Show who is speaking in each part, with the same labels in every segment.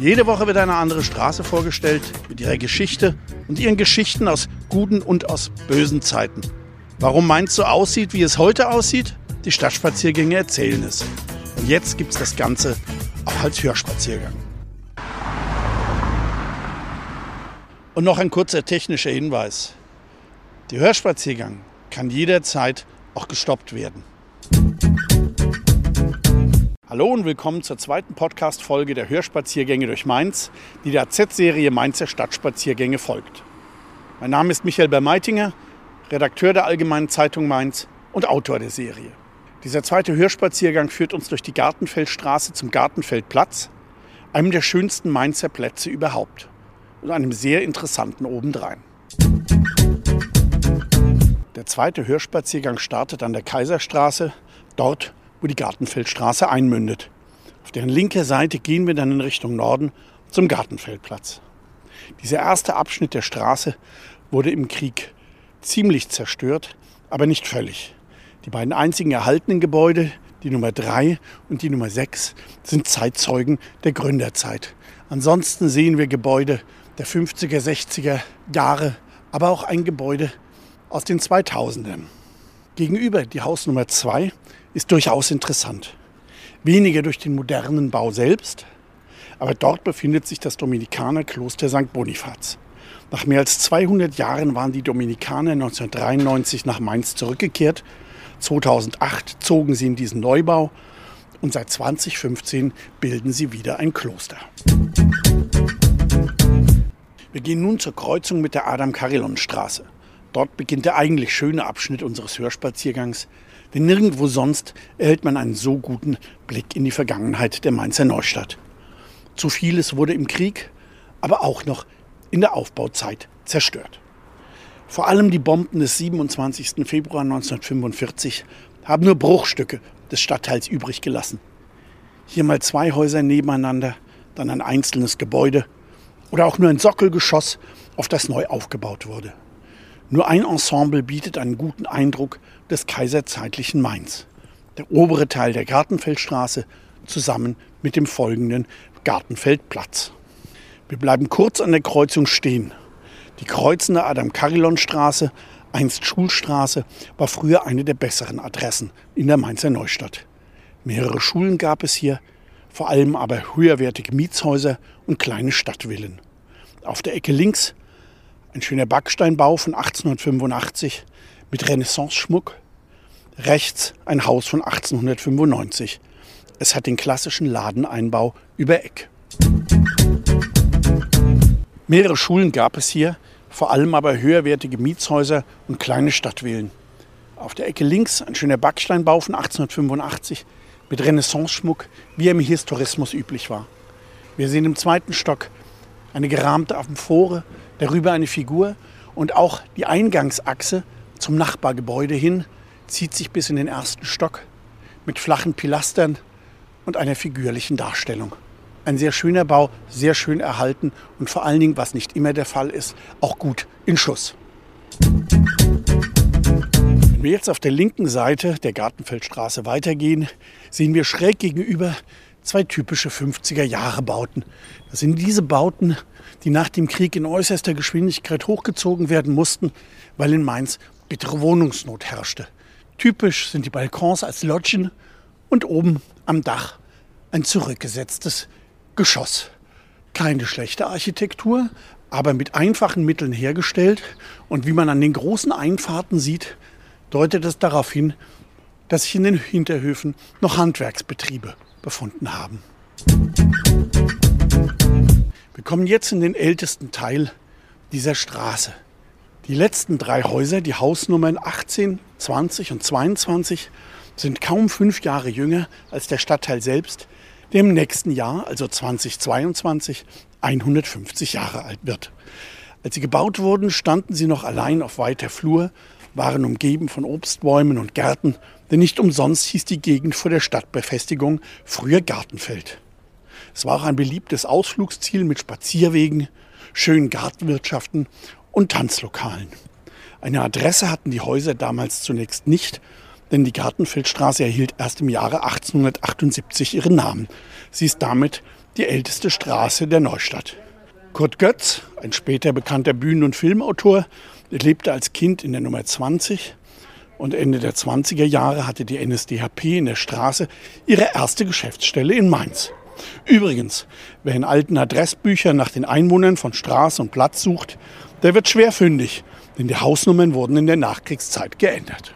Speaker 1: Jede Woche wird eine andere Straße vorgestellt mit ihrer Geschichte und ihren Geschichten aus guten und aus bösen Zeiten. Warum Mainz so aussieht, wie es heute aussieht? Die Stadtspaziergänge erzählen es. Und jetzt gibt es das Ganze auch als Hörspaziergang. Und noch ein kurzer technischer Hinweis. Der Hörspaziergang kann jederzeit auch gestoppt werden. Hallo und willkommen zur zweiten Podcast-Folge der Hörspaziergänge durch Mainz, die der Z-Serie Mainzer Stadtspaziergänge folgt. Mein Name ist Michael Bermeitinger, Redakteur der Allgemeinen Zeitung Mainz und Autor der Serie. Dieser zweite Hörspaziergang führt uns durch die Gartenfeldstraße zum Gartenfeldplatz, einem der schönsten Mainzer Plätze überhaupt und einem sehr interessanten obendrein. Der zweite Hörspaziergang startet an der Kaiserstraße, dort wo die Gartenfeldstraße einmündet. Auf deren linker Seite gehen wir dann in Richtung Norden zum Gartenfeldplatz. Dieser erste Abschnitt der Straße wurde im Krieg ziemlich zerstört, aber nicht völlig. Die beiden einzigen erhaltenen Gebäude, die Nummer 3 und die Nummer 6, sind Zeitzeugen der Gründerzeit. Ansonsten sehen wir Gebäude der 50er, 60er Jahre, aber auch ein Gebäude aus den 2000ern. Gegenüber die Hausnummer 2 ist durchaus interessant. Weniger durch den modernen Bau selbst, aber dort befindet sich das Dominikanerkloster St. Bonifaz. Nach mehr als 200 Jahren waren die Dominikaner 1993 nach Mainz zurückgekehrt. 2008 zogen sie in diesen Neubau und seit 2015 bilden sie wieder ein Kloster. Wir gehen nun zur Kreuzung mit der Adam-Carillon-Straße. Dort beginnt der eigentlich schöne Abschnitt unseres Hörspaziergangs, denn nirgendwo sonst erhält man einen so guten Blick in die Vergangenheit der Mainzer Neustadt. Zu vieles wurde im Krieg, aber auch noch in der Aufbauzeit zerstört. Vor allem die Bomben des 27. Februar 1945 haben nur Bruchstücke des Stadtteils übrig gelassen. Hier mal zwei Häuser nebeneinander, dann ein einzelnes Gebäude oder auch nur ein Sockelgeschoss, auf das neu aufgebaut wurde. Nur ein Ensemble bietet einen guten Eindruck des kaiserzeitlichen Mainz. Der obere Teil der Gartenfeldstraße zusammen mit dem folgenden Gartenfeldplatz. Wir bleiben kurz an der Kreuzung stehen. Die kreuzende Adam-Carillon-Straße, einst Schulstraße, war früher eine der besseren Adressen in der Mainzer Neustadt. Mehrere Schulen gab es hier, vor allem aber höherwertige Mietshäuser und kleine Stadtvillen. Auf der Ecke links ein schöner Backsteinbau von 1885 mit Renaissance-Schmuck. Rechts ein Haus von 1895. Es hat den klassischen Ladeneinbau über Eck. Mehrere Schulen gab es hier, vor allem aber höherwertige Mietshäuser und kleine Stadtvillen. Auf der Ecke links ein schöner Backsteinbau von 1885 mit Renaissance-Schmuck, wie er im Historismus üblich war. Wir sehen im zweiten Stock eine gerahmte Amphore darüber eine Figur und auch die Eingangsachse zum Nachbargebäude hin zieht sich bis in den ersten Stock mit flachen Pilastern und einer figürlichen Darstellung. Ein sehr schöner Bau, sehr schön erhalten und vor allen Dingen, was nicht immer der Fall ist, auch gut in Schuss. Wenn wir jetzt auf der linken Seite der Gartenfeldstraße weitergehen, sehen wir schräg gegenüber zwei typische 50er Jahre Bauten. Das sind diese Bauten, die nach dem Krieg in äußerster Geschwindigkeit hochgezogen werden mussten, weil in Mainz bittere Wohnungsnot herrschte. Typisch sind die Balkons als Loggen und oben am Dach ein zurückgesetztes Geschoss. Keine schlechte Architektur, aber mit einfachen Mitteln hergestellt. Und wie man an den großen Einfahrten sieht, deutet es darauf hin, dass sich in den Hinterhöfen noch Handwerksbetriebe befunden haben. Wir kommen jetzt in den ältesten Teil dieser Straße. Die letzten drei Häuser, die Hausnummern 18, 20 und 22, sind kaum fünf Jahre jünger als der Stadtteil selbst, der im nächsten Jahr, also 2022, 150 Jahre alt wird. Als sie gebaut wurden, standen sie noch allein auf weiter Flur, waren umgeben von Obstbäumen und Gärten, denn nicht umsonst hieß die Gegend vor der Stadtbefestigung früher Gartenfeld. Es war auch ein beliebtes Ausflugsziel mit Spazierwegen, schönen Gartenwirtschaften und Tanzlokalen. Eine Adresse hatten die Häuser damals zunächst nicht, denn die Gartenfeldstraße erhielt erst im Jahre 1878 ihren Namen. Sie ist damit die älteste Straße der Neustadt. Kurt Götz, ein später bekannter Bühnen- und Filmautor, lebte als Kind in der Nummer 20 und Ende der 20er Jahre hatte die NSDAP in der Straße ihre erste Geschäftsstelle in Mainz. Übrigens, wer in alten Adressbüchern nach den Einwohnern von Straße und Platz sucht, der wird schwer fündig, denn die Hausnummern wurden in der Nachkriegszeit geändert.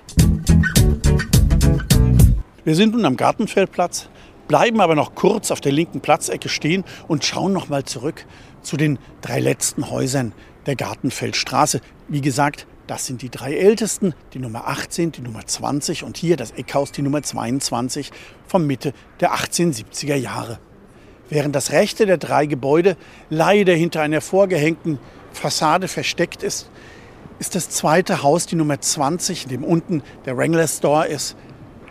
Speaker 1: Wir sind nun am Gartenfeldplatz, bleiben aber noch kurz auf der linken Platzecke stehen und schauen noch mal zurück zu den drei letzten Häusern der Gartenfeldstraße. Wie gesagt, das sind die drei ältesten, die Nummer 18, die Nummer 20 und hier das Eckhaus, die Nummer 22 von Mitte der 1870er Jahre. Während das rechte der drei Gebäude leider hinter einer vorgehängten Fassade versteckt ist, ist das zweite Haus, die Nummer 20, in dem unten der Wrangler Store ist,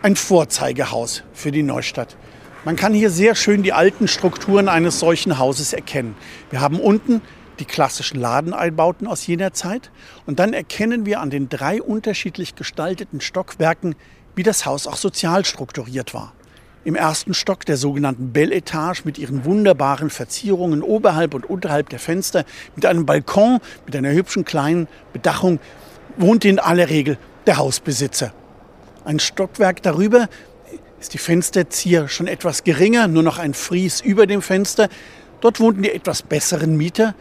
Speaker 1: ein Vorzeigehaus für die Neustadt. Man kann hier sehr schön die alten Strukturen eines solchen Hauses erkennen. Wir haben unten die klassischen Ladeneinbauten aus jener Zeit und dann erkennen wir an den drei unterschiedlich gestalteten Stockwerken, wie das Haus auch sozial strukturiert war im ersten Stock der sogenannten Belle Etage mit ihren wunderbaren Verzierungen oberhalb und unterhalb der Fenster, mit einem Balkon, mit einer hübschen kleinen Bedachung, wohnte in aller Regel der Hausbesitzer. Ein Stockwerk darüber ist die Fensterzier schon etwas geringer, nur noch ein Fries über dem Fenster. Dort wohnten die etwas besseren Mieter,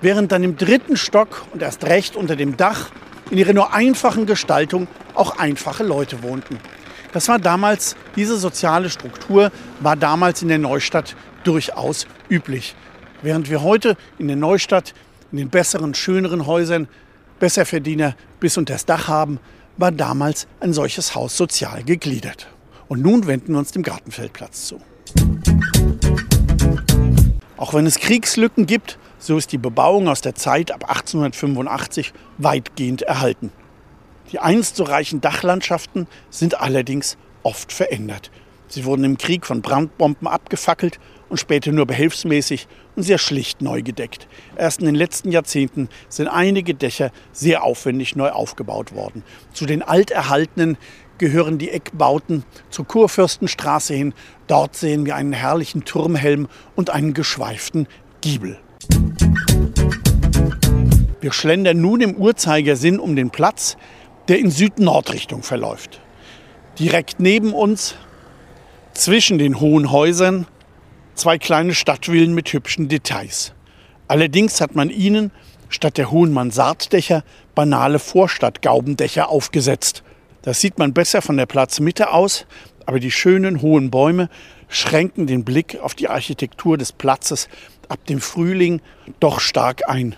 Speaker 1: während dann im dritten Stock und erst recht unter dem Dach in ihrer nur einfachen Gestaltung auch einfache Leute wohnten. Das war damals, diese soziale Struktur war damals in der Neustadt durchaus üblich. Während wir heute in der Neustadt in den besseren, schöneren Häusern Besserverdiener bis unter das Dach haben, war damals ein solches Haus sozial gegliedert. Und nun wenden wir uns dem Gartenfeldplatz zu. Auch wenn es Kriegslücken gibt, so ist die Bebauung aus der Zeit ab 1885 weitgehend erhalten. Die einst so reichen Dachlandschaften sind allerdings oft verändert. Sie wurden im Krieg von Brandbomben abgefackelt und später nur behelfsmäßig und sehr schlicht neu gedeckt. Erst in den letzten Jahrzehnten sind einige Dächer sehr aufwendig neu aufgebaut worden. Zu den alterhaltenen gehören die Eckbauten zur Kurfürstenstraße hin. Dort sehen wir einen herrlichen Turmhelm und einen geschweiften Giebel. Wir schlendern nun im Uhrzeigersinn um den Platz, der in Süd-Nord-Richtung verläuft. Direkt neben uns, zwischen den hohen Häusern, zwei kleine Stadtvillen mit hübschen Details. Allerdings hat man ihnen statt der hohen Mansarddächer banale Vorstadtgaubendächer aufgesetzt. Das sieht man besser von der Platzmitte aus, aber die schönen hohen Bäume schränken den Blick auf die Architektur des Platzes ab dem Frühling doch stark ein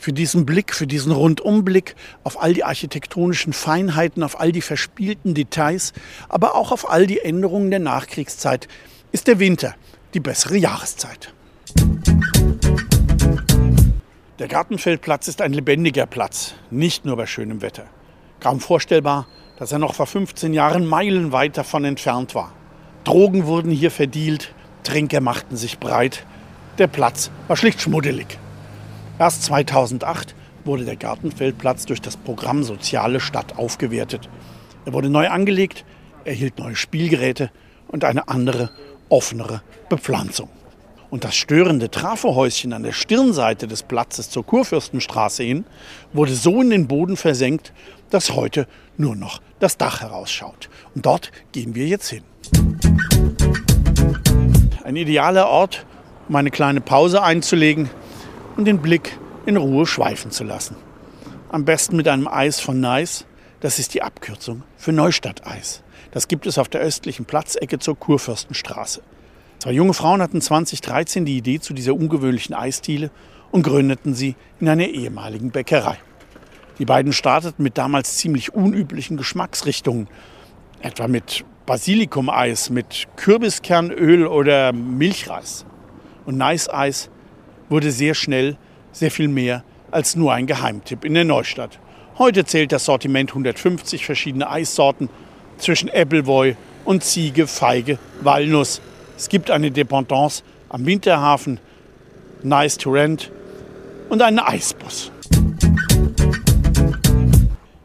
Speaker 1: für diesen Blick, für diesen Rundumblick auf all die architektonischen Feinheiten, auf all die verspielten Details, aber auch auf all die Änderungen der Nachkriegszeit ist der Winter die bessere Jahreszeit. Der Gartenfeldplatz ist ein lebendiger Platz, nicht nur bei schönem Wetter. Kaum vorstellbar, dass er noch vor 15 Jahren meilenweit davon entfernt war. Drogen wurden hier verdielt, Trinker machten sich breit. Der Platz war schlicht schmuddelig. Erst 2008 wurde der Gartenfeldplatz durch das Programm Soziale Stadt aufgewertet. Er wurde neu angelegt, erhielt neue Spielgeräte und eine andere, offenere Bepflanzung. Und das störende Trafohäuschen an der Stirnseite des Platzes zur Kurfürstenstraße hin wurde so in den Boden versenkt, dass heute nur noch das Dach herausschaut. Und dort gehen wir jetzt hin. Ein idealer Ort, um eine kleine Pause einzulegen, und den Blick in Ruhe schweifen zu lassen. Am besten mit einem Eis von Nice. Das ist die Abkürzung für Neustadt-Eis. Das gibt es auf der östlichen Platzecke zur Kurfürstenstraße. Zwei junge Frauen hatten 2013 die Idee zu dieser ungewöhnlichen Eisdiele und gründeten sie in einer ehemaligen Bäckerei. Die beiden starteten mit damals ziemlich unüblichen Geschmacksrichtungen, etwa mit Basilikumeis, mit Kürbiskernöl oder Milchreis. Und Nice Eis wurde sehr schnell sehr viel mehr als nur ein Geheimtipp in der Neustadt. Heute zählt das Sortiment 150 verschiedene Eissorten zwischen Appleboy und Ziege, Feige, Walnuss. Es gibt eine Dependance am Winterhafen, Nice to Rent und einen Eisbus.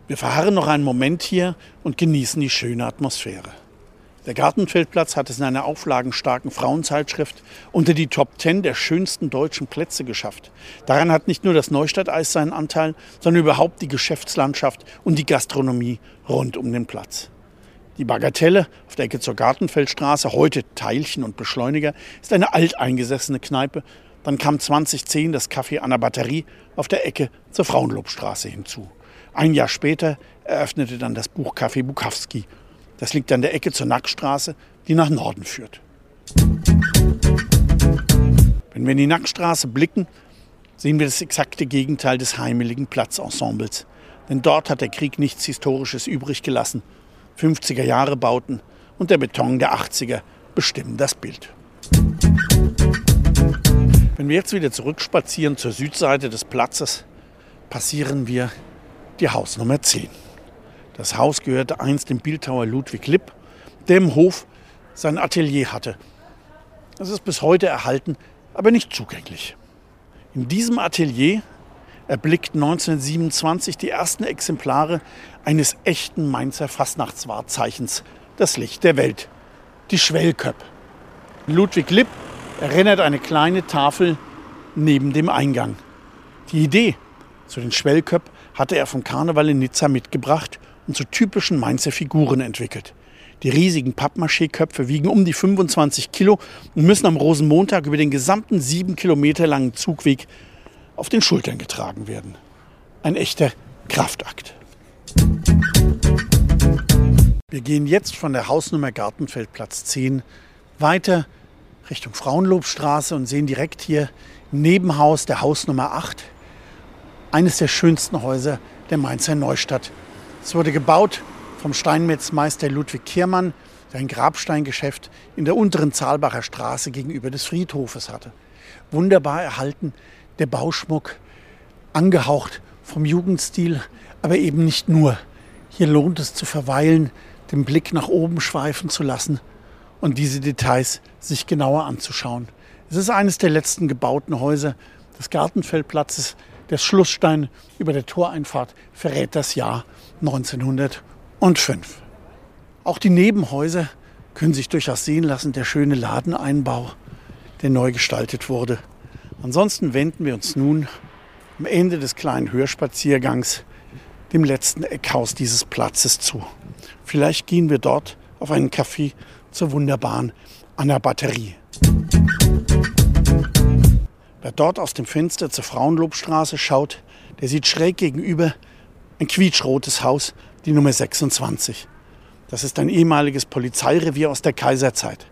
Speaker 1: Wir verharren noch einen Moment hier und genießen die schöne Atmosphäre. Der Gartenfeldplatz hat es in einer auflagenstarken Frauenzeitschrift unter die Top 10 der schönsten deutschen Plätze geschafft. Daran hat nicht nur das Neustadteis seinen Anteil, sondern überhaupt die Geschäftslandschaft und die Gastronomie rund um den Platz. Die Bagatelle auf der Ecke zur Gartenfeldstraße, heute Teilchen und Beschleuniger, ist eine alteingesessene Kneipe. Dann kam 2010 das Café an der Batterie auf der Ecke zur Frauenlobstraße hinzu. Ein Jahr später eröffnete dann das Buchcafé Bukowski das liegt an der Ecke zur Nackstraße, die nach Norden führt. Wenn wir in die Nackstraße blicken, sehen wir das exakte Gegenteil des heimeligen Platzensembles. Denn dort hat der Krieg nichts Historisches übrig gelassen. 50er Jahre Bauten und der Beton der 80er bestimmen das Bild. Wenn wir jetzt wieder zurückspazieren zur Südseite des Platzes, passieren wir die Hausnummer 10. Das Haus gehörte einst dem Bildhauer Ludwig Lipp, der im Hof sein Atelier hatte. Es ist bis heute erhalten, aber nicht zugänglich. In diesem Atelier erblickt 1927 die ersten Exemplare eines echten Mainzer Fastnachtswahrzeichens, das Licht der Welt, die Schwellköpp. Ludwig Lipp erinnert eine kleine Tafel neben dem Eingang. Die Idee zu den Schwellköpp hatte er vom Karneval in Nizza mitgebracht und zu typischen Mainzer Figuren entwickelt. Die riesigen Pappmaché-Köpfe wiegen um die 25 Kilo und müssen am Rosenmontag über den gesamten sieben Kilometer langen Zugweg auf den Schultern getragen werden. Ein echter Kraftakt. Wir gehen jetzt von der Hausnummer Gartenfeldplatz 10 weiter Richtung Frauenlobstraße und sehen direkt hier Nebenhaus der Hausnummer 8 eines der schönsten Häuser der Mainzer Neustadt es wurde gebaut vom Steinmetzmeister Ludwig Kiermann, der ein Grabsteingeschäft in der unteren Zahlbacher Straße gegenüber des Friedhofes hatte. Wunderbar erhalten, der Bauschmuck, angehaucht vom Jugendstil, aber eben nicht nur. Hier lohnt es zu verweilen, den Blick nach oben schweifen zu lassen und diese Details sich genauer anzuschauen. Es ist eines der letzten gebauten Häuser des Gartenfeldplatzes. Der Schlussstein über der Toreinfahrt verrät das Jahr 1905. Auch die Nebenhäuser können sich durchaus sehen lassen, der schöne Ladeneinbau, der neu gestaltet wurde. Ansonsten wenden wir uns nun am Ende des kleinen Hörspaziergangs dem letzten Eckhaus dieses Platzes zu. Vielleicht gehen wir dort auf einen Café zur wunderbaren Anna Batterie. Wer dort aus dem Fenster zur Frauenlobstraße schaut, der sieht schräg gegenüber ein quietschrotes Haus, die Nummer 26. Das ist ein ehemaliges Polizeirevier aus der Kaiserzeit.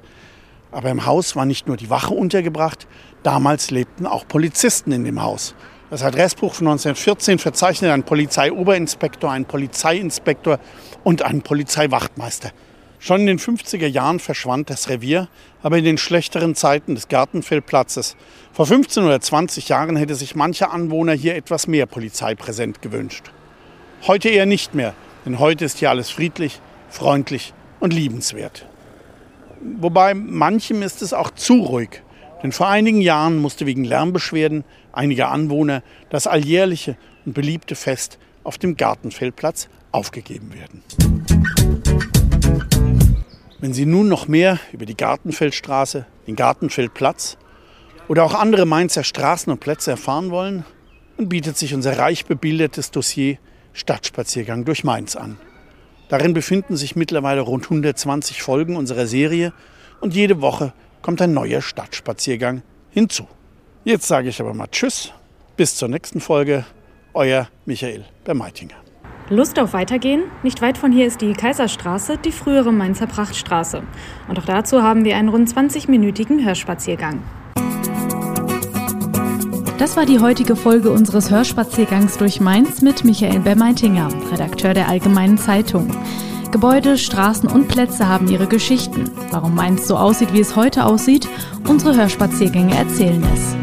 Speaker 1: Aber im Haus war nicht nur die Wache untergebracht, damals lebten auch Polizisten in dem Haus. Das Adressbuch von 1914 verzeichnet einen Polizeioberinspektor, einen Polizeiinspektor und einen Polizeiwachtmeister. Schon in den 50er Jahren verschwand das Revier, aber in den schlechteren Zeiten des Gartenfeldplatzes. Vor 15 oder 20 Jahren hätte sich mancher Anwohner hier etwas mehr Polizeipräsent gewünscht. Heute eher nicht mehr, denn heute ist hier alles friedlich, freundlich und liebenswert. Wobei manchem ist es auch zu ruhig, denn vor einigen Jahren musste wegen Lärmbeschwerden einiger Anwohner das alljährliche und beliebte Fest auf dem Gartenfeldplatz aufgegeben werden. Wenn Sie nun noch mehr über die Gartenfeldstraße, den Gartenfeldplatz oder auch andere Mainzer Straßen und Plätze erfahren wollen, dann bietet sich unser reich bebildertes Dossier Stadtspaziergang durch Mainz an. Darin befinden sich mittlerweile rund 120 Folgen unserer Serie und jede Woche kommt ein neuer Stadtspaziergang hinzu. Jetzt sage ich aber mal Tschüss, bis zur nächsten Folge. Euer Michael Bermeitinger.
Speaker 2: Lust auf Weitergehen? Nicht weit von hier ist die Kaiserstraße, die frühere Mainzer Prachtstraße. Und auch dazu haben wir einen rund 20-minütigen Hörspaziergang. Das war die heutige Folge unseres Hörspaziergangs durch Mainz mit Michael Bermeitinger, Redakteur der Allgemeinen Zeitung. Gebäude, Straßen und Plätze haben ihre Geschichten. Warum Mainz so aussieht, wie es heute aussieht, unsere Hörspaziergänge erzählen es.